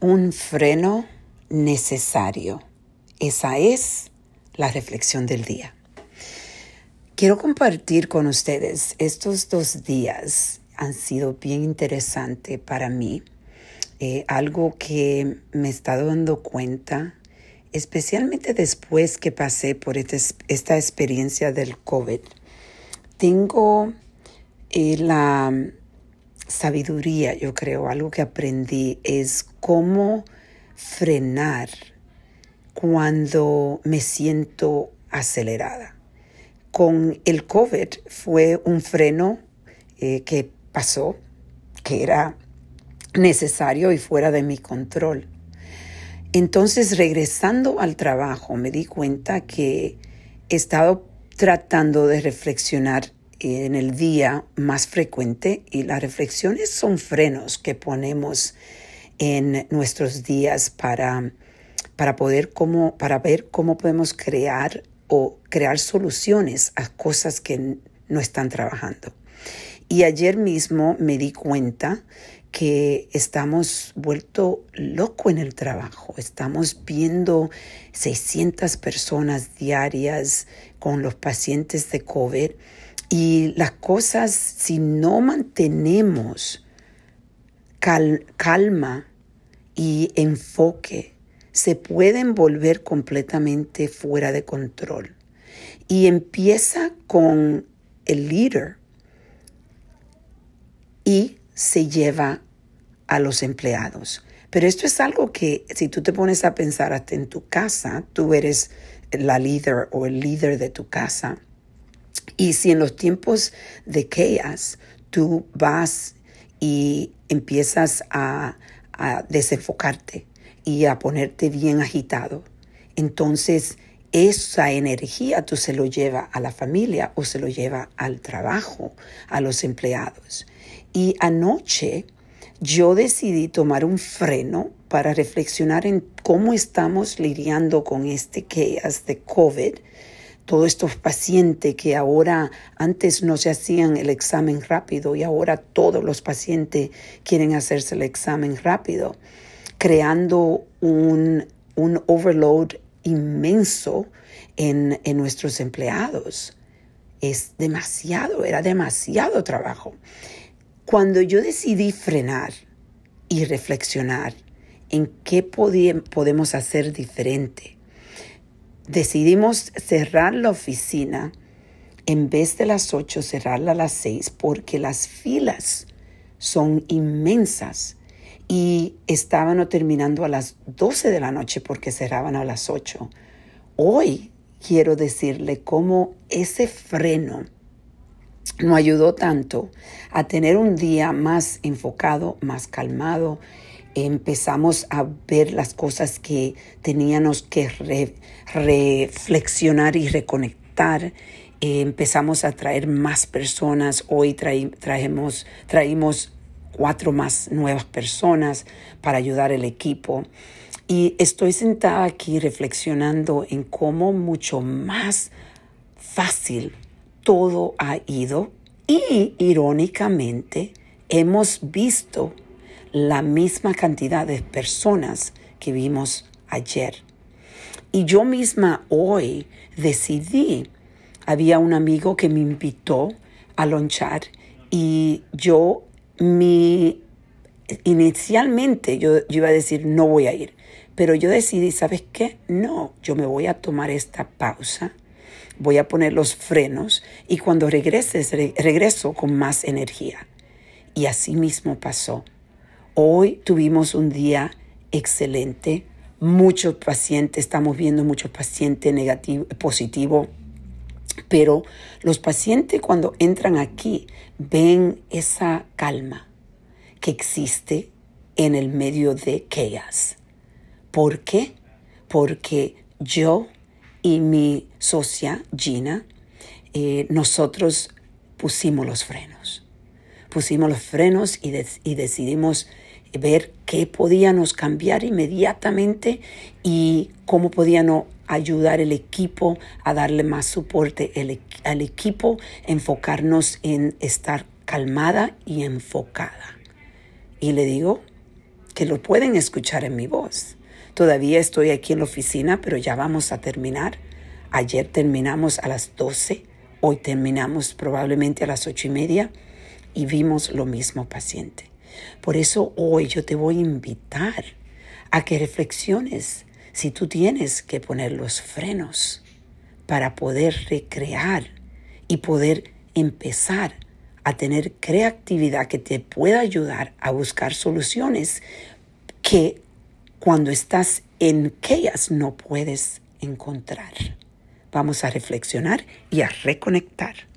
un freno necesario. Esa es la reflexión del día. Quiero compartir con ustedes estos dos días han sido bien interesantes para mí. Eh, algo que me estado dando cuenta, especialmente después que pasé por este esta experiencia del COVID. Tengo eh, la sabiduría, yo creo, algo que aprendí es cómo frenar cuando me siento acelerada. Con el COVID fue un freno eh, que pasó, que era necesario y fuera de mi control. Entonces, regresando al trabajo, me di cuenta que he estado tratando de reflexionar en el día más frecuente y las reflexiones son frenos que ponemos en nuestros días para, para poder cómo, para ver cómo podemos crear o crear soluciones a cosas que no están trabajando. Y ayer mismo me di cuenta que estamos vuelto loco en el trabajo. Estamos viendo 600 personas diarias con los pacientes de COVID y las cosas, si no mantenemos calma y enfoque, se pueden volver completamente fuera de control. Y empieza con el líder y se lleva a los empleados. Pero esto es algo que si tú te pones a pensar hasta en tu casa, tú eres la líder o el líder de tu casa. Y si en los tiempos de chaos tú vas y empiezas a, desenfocarte y a ponerte bien agitado, entonces esa energía tú se lo lleva a la familia o se lo lleva al trabajo, a los empleados. Y anoche yo decidí tomar un freno para reflexionar en cómo estamos lidiando con este chaos de COVID. Todos estos pacientes que ahora antes no se hacían el examen rápido y ahora todos los pacientes quieren hacerse el examen rápido, creando un, un overload inmenso en, en nuestros empleados. Es demasiado, era demasiado trabajo. Cuando yo decidí frenar y reflexionar en qué podemos hacer diferente, decidimos cerrar la oficina en vez de las 8, cerrarla a las 6 porque las filas son inmensas y estaban terminando a las 12 de la noche porque cerraban a las 8. Hoy quiero decirle cómo ese freno nos ayudó tanto a tener un día más enfocado, más calmado. Empezamos a ver las cosas que teníamos que reflexionar y reconectar. empezamos a traer más personas. Hoy traemos, traímos cuatro más nuevas personas para ayudar al equipo. Y estoy sentada aquí reflexionando en cómo mucho más fácil todo ha ido y irónicamente hemos visto la misma cantidad de personas que vimos ayer. Y yo misma hoy decidí, había un amigo que me invitó a lonchar y yo mi inicialmente yo, iba a decir no voy a ir, pero yo decidí, ¿sabes qué? No, yo me voy a tomar esta pausa voy a poner los frenos y cuando regreses, regreso con más energía. Y así mismo pasó. Hoy tuvimos un día excelente, muchos pacientes, estamos viendo muchos pacientes negativos, positivos, pero los pacientes cuando entran aquí ven esa calma que existe en el medio de chaos. ¿Por qué? Porque yo y mi socia Gina, eh, nosotros pusimos los frenos. Pusimos los frenos y, y decidimos ver qué podíamos cambiar inmediatamente y cómo podíamos ayudar el equipo a darle más soporte al equipo, enfocarnos en estar calmada y enfocada. Y le digo, que lo pueden escuchar en mi voz. Todavía estoy aquí en la oficina, pero ya vamos a terminar. Ayer terminamos a las 12, hoy terminamos probablemente a las ocho y media y vimos lo mismo paciente. Por eso hoy yo te voy a invitar a que reflexiones si tú tienes que poner los frenos para poder recrear y poder empezar a tener creatividad que te pueda ayudar a buscar soluciones que cuando estás en ellas no puedes encontrar. Vamos a reflexionar y a reconectar.